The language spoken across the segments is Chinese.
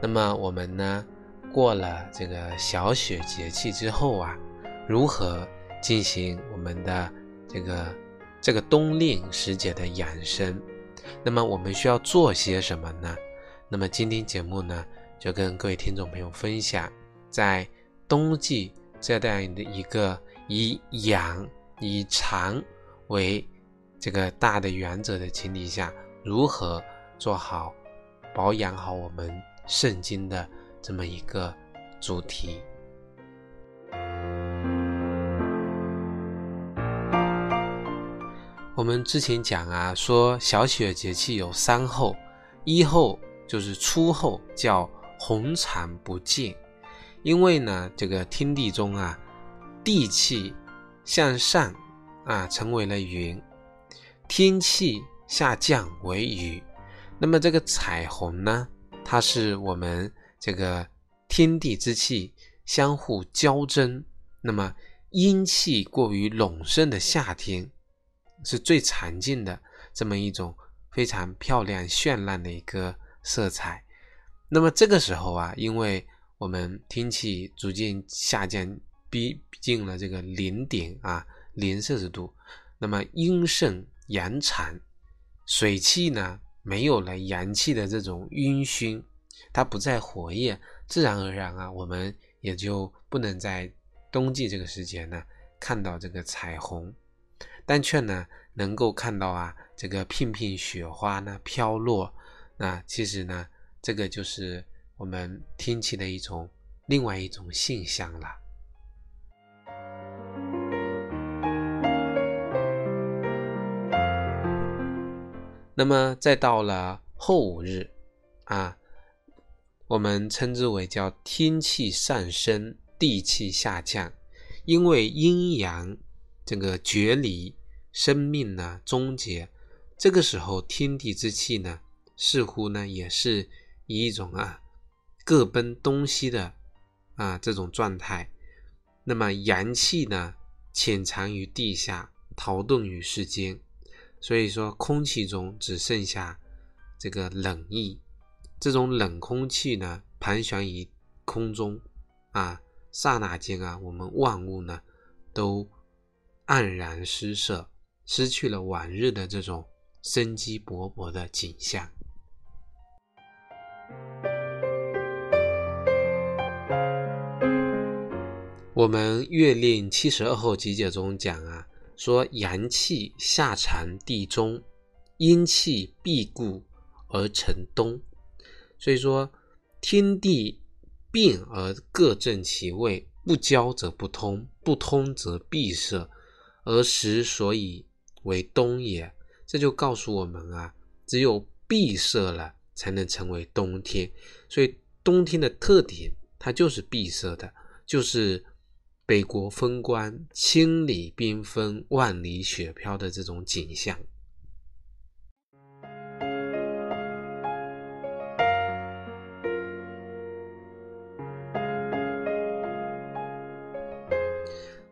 那么我们呢，过了这个小雪节气之后啊，如何进行我们的这个这个冬令时节的养生？那么我们需要做些什么呢？那么今天节目呢，就跟各位听众朋友分享，在冬季这样的一个以养。以长为这个大的原则的前提下，如何做好保养好我们圣经的这么一个主题？我们之前讲啊，说小雪节气有三候，一候就是初候，叫红长不见，因为呢，这个天地中啊，地气。向上啊，成为了云，天气下降为雨。那么这个彩虹呢，它是我们这个天地之气相互交争。那么阴气过于隆盛的夏天，是最常见的这么一种非常漂亮绚烂的一个色彩。那么这个时候啊，因为我们天气逐渐下降。逼近了这个零点啊，零摄氏度，那么阴盛阳长，水气呢没有了阳气的这种晕熏，它不再活跃，自然而然啊，我们也就不能在冬季这个时节呢看到这个彩虹，但却呢能够看到啊这个片片雪花呢飘落，那其实呢这个就是我们天气的一种另外一种现象了。那么再到了后五日，啊，我们称之为叫天气上升，地气下降，因为阴阳这个决离，生命呢终结，这个时候天地之气呢，似乎呢也是以一种啊各奔东西的啊这种状态，那么阳气呢潜藏于地下，逃遁于世间。所以说，空气中只剩下这个冷意，这种冷空气呢，盘旋于空中，啊，刹那间啊，我们万物呢，都黯然失色，失去了往日的这种生机勃勃的景象。我们《月令七十二候集解》中讲啊。说阳气下藏地中，阴气闭固而成冬。所以说天地变而各正其位，不交则不通，不通则闭塞，而时所以为冬也。这就告诉我们啊，只有闭塞了，才能成为冬天。所以冬天的特点，它就是闭塞的，就是。北国风光，千里冰封，万里雪飘的这种景象。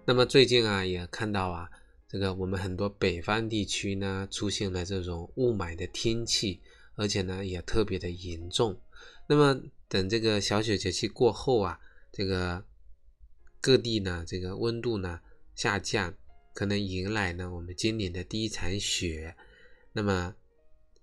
那么最近啊，也看到啊，这个我们很多北方地区呢，出现了这种雾霾的天气，而且呢，也特别的严重。那么等这个小雪节气过后啊，这个。各地呢，这个温度呢下降，可能迎来呢我们今年的第一场雪。那么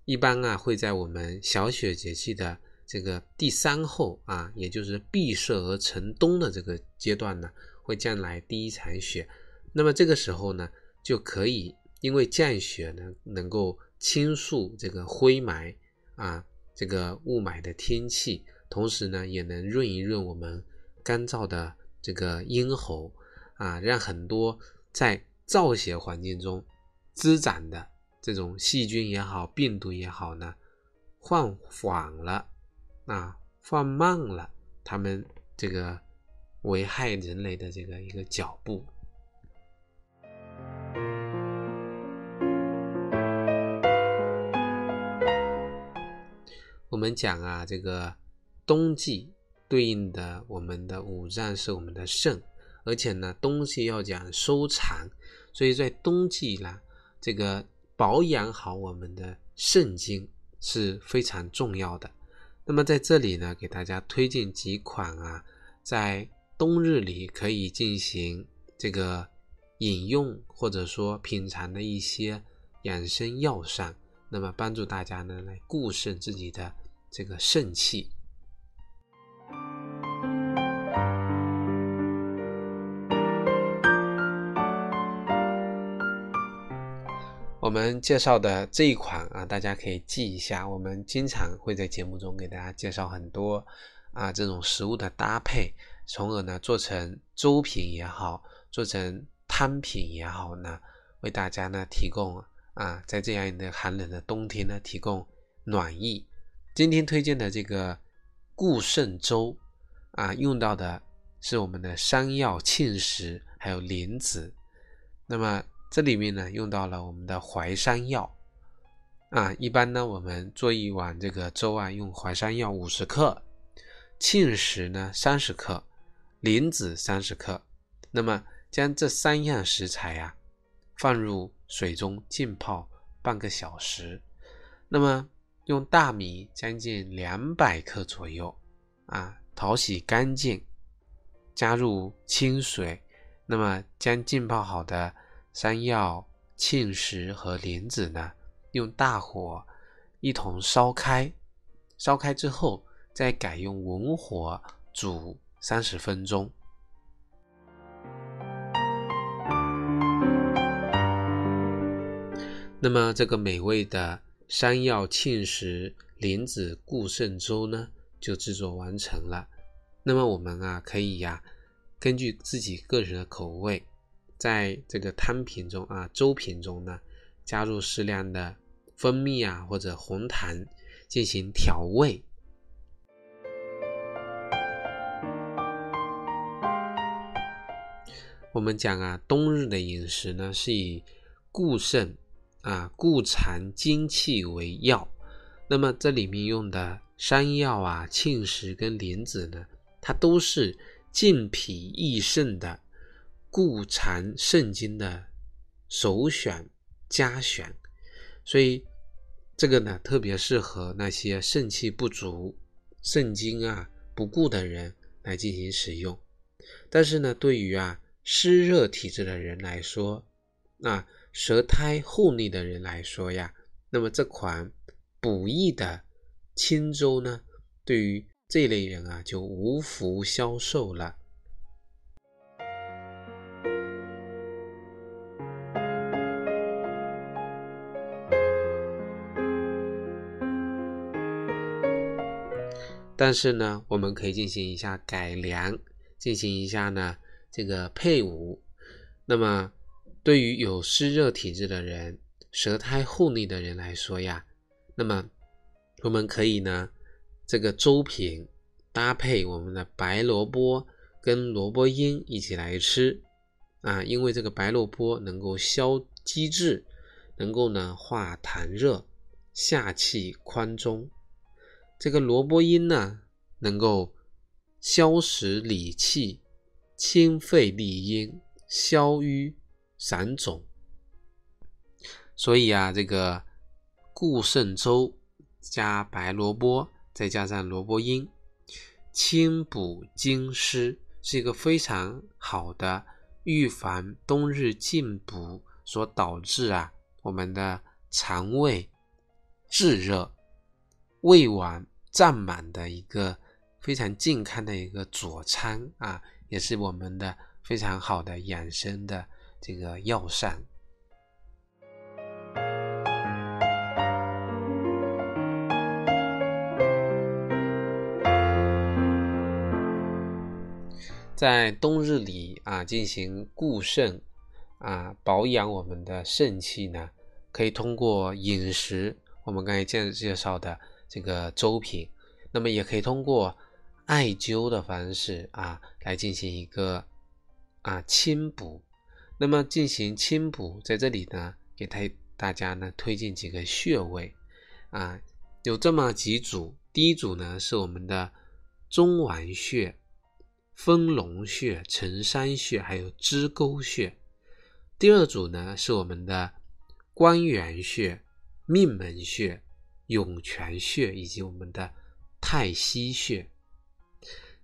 一般啊会在我们小雪节气的这个第三后啊，也就是闭塞而成冬的这个阶段呢，会降来第一场雪。那么这个时候呢，就可以因为降雪呢能够倾诉这个灰霾啊，这个雾霾的天气，同时呢也能润一润我们干燥的。这个咽喉啊，让很多在造血环境中滋长的这种细菌也好、病毒也好呢，放缓了啊，放慢了他们这个危害人类的这个一个脚步。我们讲啊，这个冬季对应的我们的五脏是我们的肾，而且呢，冬季要讲收藏，所以在冬季呢，这个保养好我们的肾经是非常重要的。那么在这里呢，给大家推荐几款啊，在冬日里可以进行这个饮用或者说品尝的一些养生药膳。那么帮助大家呢来固肾自己的这个肾气。我们介绍的这一款啊，大家可以记一下。我们经常会在节目中给大家介绍很多啊这种食物的搭配，从而呢做成粥品也好，做成汤品也好呢，为大家呢提供。啊，在这样一个寒冷的冬天呢，提供暖意。今天推荐的这个固肾粥啊，用到的是我们的山药、芡实还有莲子。那么这里面呢，用到了我们的淮山药啊。一般呢，我们做一碗这个粥啊，用淮山药五十克，芡实呢三十克，莲子三十克。那么将这三样食材啊。放入水中浸泡半个小时，那么用大米将近两百克左右啊，淘洗干净，加入清水，那么将浸泡好的山药、芡实和莲子呢，用大火一同烧开，烧开之后再改用文火煮三十分钟。那么这个美味的山药沁石莲子固肾粥呢，就制作完成了。那么我们啊，可以呀，根据自己个人的口味，在这个汤品中啊，粥品中呢，加入适量的蜂蜜啊或者红糖进行调味。我们讲啊，冬日的饮食呢，是以固肾。啊，固藏精气为药。那么这里面用的山药啊、沁石跟莲子呢，它都是健脾益肾的固藏肾精的首选佳选。所以这个呢，特别适合那些肾气不足、肾精啊不固的人来进行使用。但是呢，对于啊湿热体质的人来说，那。舌苔厚腻的人来说呀，那么这款补益的清粥呢，对于这类人啊就无福消受了。但是呢，我们可以进行一下改良，进行一下呢这个配伍，那么。对于有湿热体质的人、舌苔厚腻的人来说呀，那么我们可以呢，这个粥品搭配我们的白萝卜跟萝卜缨一起来吃啊，因为这个白萝卜能够消积滞，能够呢化痰热、下气宽中；这个萝卜缨呢，能够消食理气、清肺利阴、消瘀。散肿，所以啊，这个固肾粥加白萝卜，再加上萝卜缨，清补津湿，是一个非常好的预防冬日进补所导致啊我们的肠胃炙热、胃脘胀满的一个非常健康的一个佐餐啊，也是我们的非常好的养生的。这个药膳，在冬日里啊进行固肾啊保养我们的肾气呢，可以通过饮食，我们刚才介介绍的这个粥品，那么也可以通过艾灸的方式啊来进行一个啊清补。那么进行清补，在这里呢，给大大家呢推荐几个穴位啊，有这么几组。第一组呢是我们的中脘穴、丰隆穴、承山穴，还有支沟穴。第二组呢是我们的关元穴、命门穴。涌泉穴以及我们的太溪穴，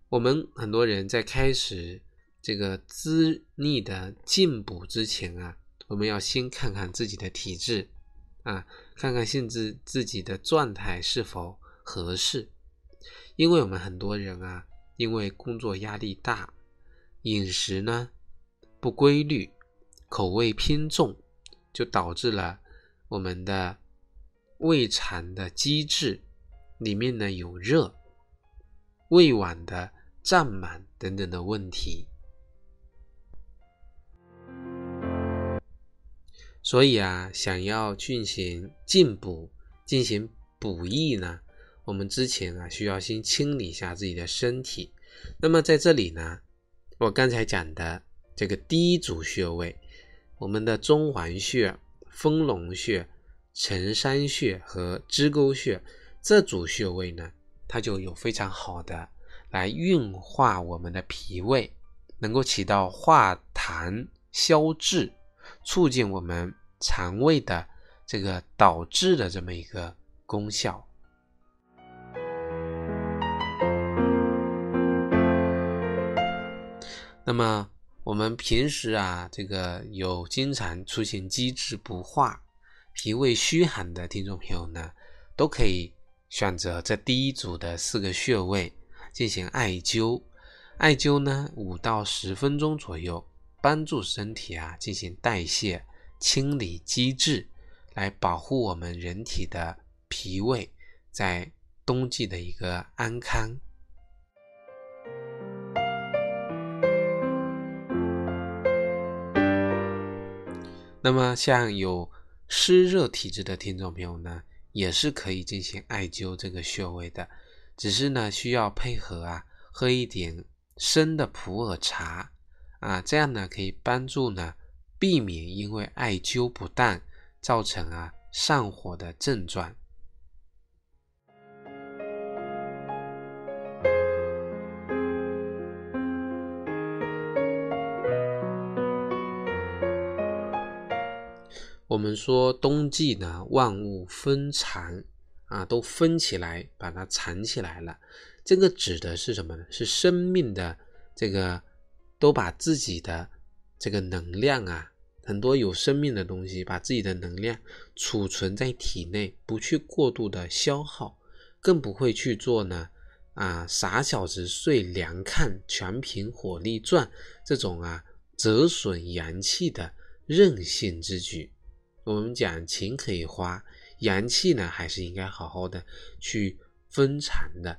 我们很多人在开始这个滋腻的进补之前啊，我们要先看看自己的体质啊，看看现在自己的状态是否合适。因为我们很多人啊，因为工作压力大，饮食呢不规律，口味偏重，就导致了我们的。胃肠的机制里面呢有热、胃脘的胀满等等的问题，所以啊，想要进行进补、进行补益呢，我们之前啊需要先清理一下自己的身体。那么在这里呢，我刚才讲的这个第一组穴位，我们的中脘穴、丰隆穴。承山穴和支沟穴这组穴位呢，它就有非常好的来运化我们的脾胃，能够起到化痰消滞、促进我们肠胃的这个导滞的这么一个功效。那么我们平时啊，这个有经常出现积滞不化。脾胃虚寒的听众朋友呢，都可以选择这第一组的四个穴位进行艾灸。艾灸呢，五到十分钟左右，帮助身体啊进行代谢、清理积滞，来保护我们人体的脾胃在冬季的一个安康。那么像有。湿热体质的听众朋友呢，也是可以进行艾灸这个穴位的，只是呢需要配合啊喝一点生的普洱茶啊，这样呢可以帮助呢避免因为艾灸不当造成啊上火的症状。我们说冬季呢，万物封藏啊，都封起来，把它藏起来了。这个指的是什么呢？是生命的这个都把自己的这个能量啊，很多有生命的东西，把自己的能量储存在体内，不去过度的消耗，更不会去做呢啊傻小子睡凉炕，全凭火力壮这种啊折损阳气的任性之举。我们讲钱可以花，阳气呢还是应该好好的去分藏的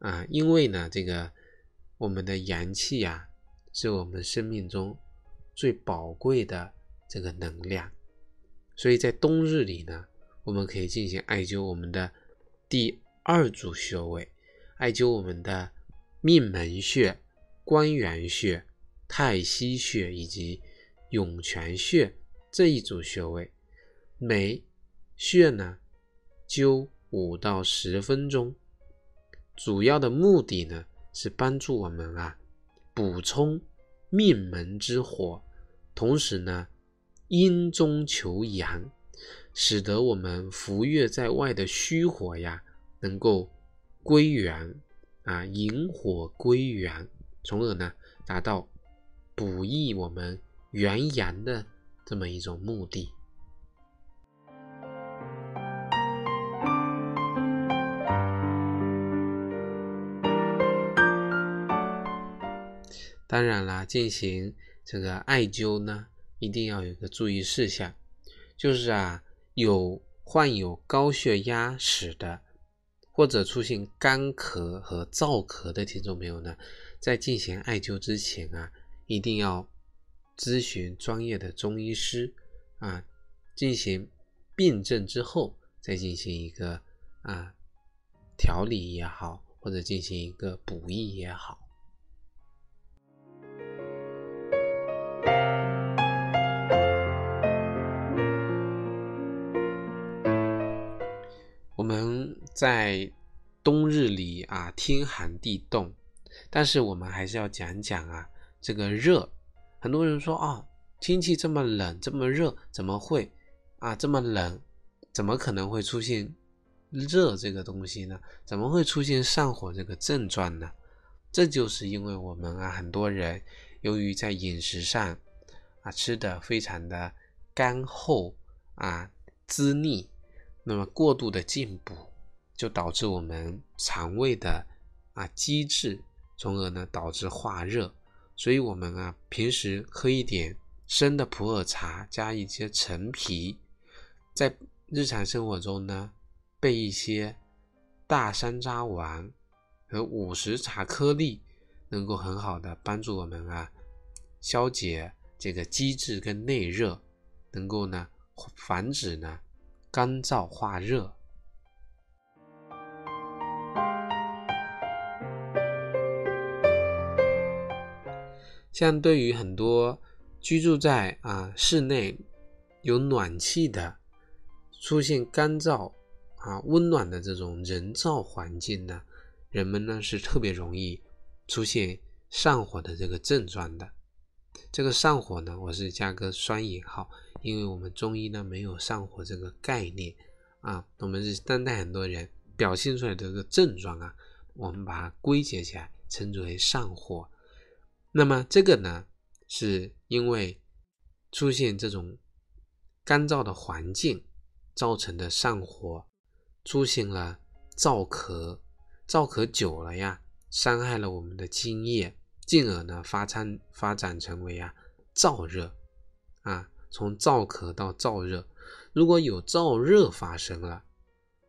啊，因为呢，这个我们的阳气呀，是我们生命中最宝贵的这个能量，所以在冬日里呢，我们可以进行艾灸我们的第二组穴位，艾灸我们的命门穴、关元穴、太溪穴以及涌泉穴。这一组穴位，每穴呢灸五到十分钟，主要的目的呢是帮助我们啊补充命门之火，同时呢阴中求阳，使得我们浮跃在外的虚火呀能够归元啊引火归元，从而呢达到补益我们元阳的。这么一种目的。当然啦，进行这个艾灸呢，一定要有一个注意事项，就是啊，有患有高血压史的，或者出现干咳和燥咳的听众朋友呢，在进行艾灸之前啊，一定要。咨询专业的中医师啊，进行病症之后，再进行一个啊调理也好，或者进行一个补益也好。在冬日里啊，天寒地冻，但是我们还是要讲讲啊，这个热。很多人说啊，天气这么冷，这么热，怎么会啊这么冷？怎么可能会出现热这个东西呢？怎么会出现上火这个症状呢？这就是因为我们啊，很多人由于在饮食上啊吃的非常的干厚啊滋腻。那么过度的进补，就导致我们肠胃的啊积滞，从而呢导致化热。所以，我们啊平时喝一点生的普洱茶，加一些陈皮，在日常生活中呢备一些大山楂丸和五十茶颗粒，能够很好的帮助我们啊消解这个积滞跟内热，能够呢防止呢。干燥化热，像对于很多居住在啊室内有暖气的，出现干燥啊温暖的这种人造环境呢，人们呢是特别容易出现上火的这个症状的。这个上火呢，我是加个双引号。因为我们中医呢没有上火这个概念啊，我们是当代很多人表现出来的这个症状啊，我们把它归结起来称之为上火。那么这个呢，是因为出现这种干燥的环境造成的上火，出现了燥咳，燥咳久了呀，伤害了我们的津液，进而呢发展发展成为啊燥热啊。从燥咳到燥热，如果有燥热发生了，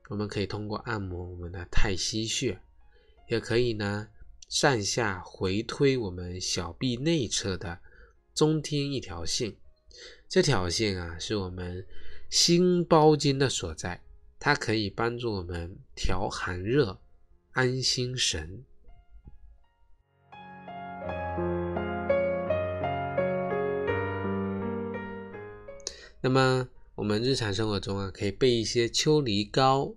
我们可以通过按摩我们的太溪穴，也可以呢上下回推我们小臂内侧的中天一条线。这条线啊是我们心包经的所在，它可以帮助我们调寒热、安心神。那么我们日常生活中啊，可以备一些秋梨膏、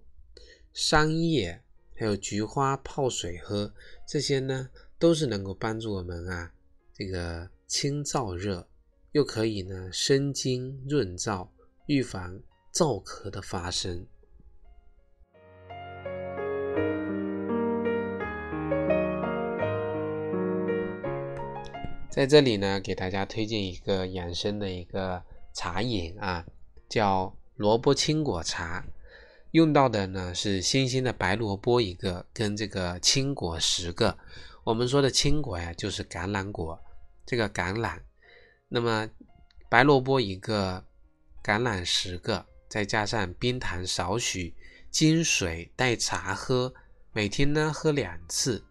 桑叶，还有菊花泡水喝，这些呢都是能够帮助我们啊这个清燥热，又可以呢生津润燥，预防燥咳的发生。在这里呢，给大家推荐一个养生的一个。茶饮啊，叫萝卜青果茶，用到的呢是新鲜的白萝卜一个，跟这个青果十个。我们说的青果呀，就是橄榄果，这个橄榄。那么白萝卜一个，橄榄十个，再加上冰糖少许，金水代茶喝，每天呢喝两次，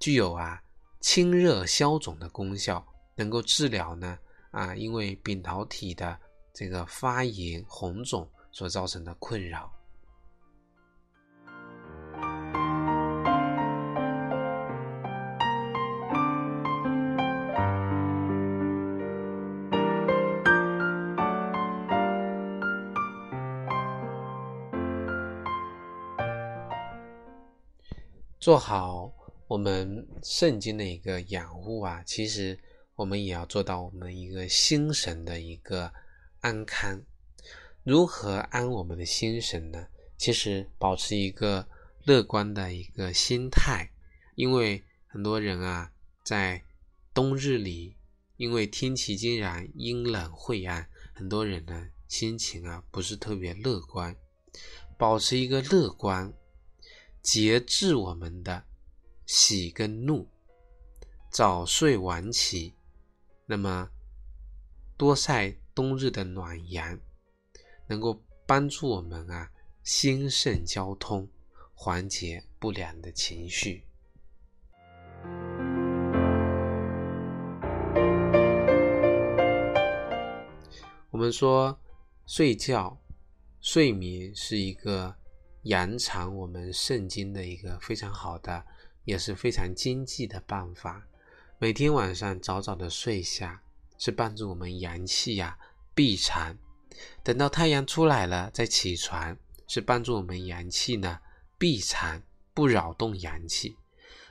具有啊清热消肿的功效，能够治疗呢。啊，因为扁桃体的这个发炎红肿所造成的困扰。做好我们肾经的一个养护啊，其实。我们也要做到我们一个心神的一个安康。如何安我们的心神呢？其实保持一个乐观的一个心态，因为很多人啊，在冬日里，因为天气竟然阴冷晦暗，很多人呢心情啊不是特别乐观。保持一个乐观，节制我们的喜跟怒，早睡晚起。那么，多晒冬日的暖阳，能够帮助我们啊心肾交通，缓解不良的情绪。我们说，睡觉、睡眠是一个延长我们肾经的一个非常好的也是非常经济的办法。每天晚上早早的睡下，是帮助我们阳气呀闭藏；等到太阳出来了再起床，是帮助我们阳气呢闭藏，不扰动阳气。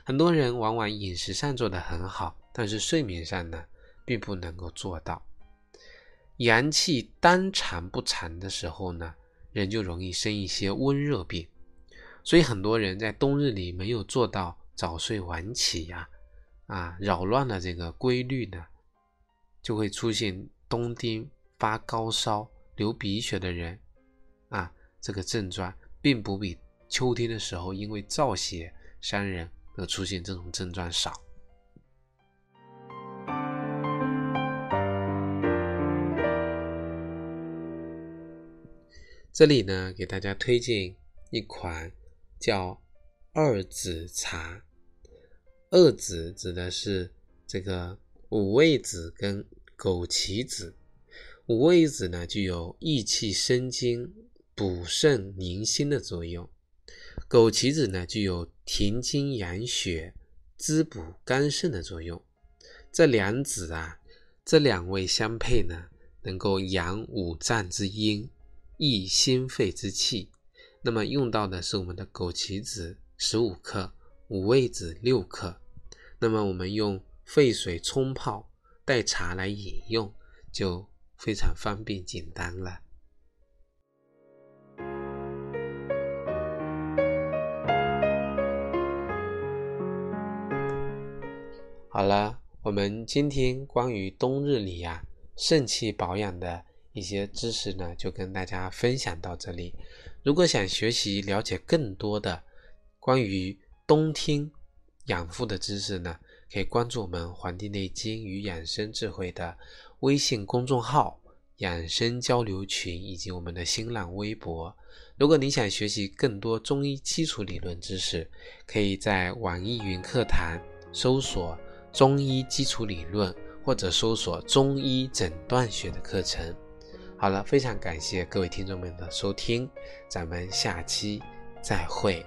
很多人往往饮食上做得很好，但是睡眠上呢并不能够做到。阳气当藏不藏的时候呢，人就容易生一些温热病。所以很多人在冬日里没有做到早睡晚起呀。啊，扰乱了这个规律呢，就会出现冬天发高烧、流鼻血的人啊，这个症状并不比秋天的时候因为燥邪伤人而出现这种症状少。这里呢，给大家推荐一款叫二子茶。二子指的是这个五味子跟枸杞子。五味子呢，具有益气生津、补肾宁心的作用；枸杞子呢，具有填精养血、滋补肝肾的作用。这两子啊，这两味相配呢，能够养五脏之阴，益心肺之气。那么用到的是我们的枸杞子十五克，五味子六克。那么我们用沸水冲泡代茶来饮用，就非常方便简单了。好了，我们今天关于冬日里呀肾气保养的一些知识呢，就跟大家分享到这里。如果想学习了解更多的关于冬天，养护的知识呢，可以关注我们《黄帝内经与养生智慧》的微信公众号、养生交流群以及我们的新浪微博。如果你想学习更多中医基础理论知识，可以在网易云课堂搜索“中医基础理论”或者搜索“中医诊断学”的课程。好了，非常感谢各位听众们的收听，咱们下期再会。